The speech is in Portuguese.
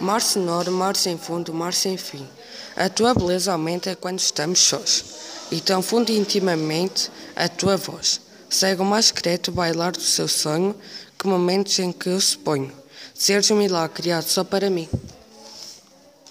Mar sonoro, mar sem fundo, mar sem fim. A tua beleza aumenta quando estamos sós. E tão fundo intimamente a tua voz. Segue o mais secreto bailar do seu sonho, que momentos em que eu suponho. Seres um milagre criado só para mim.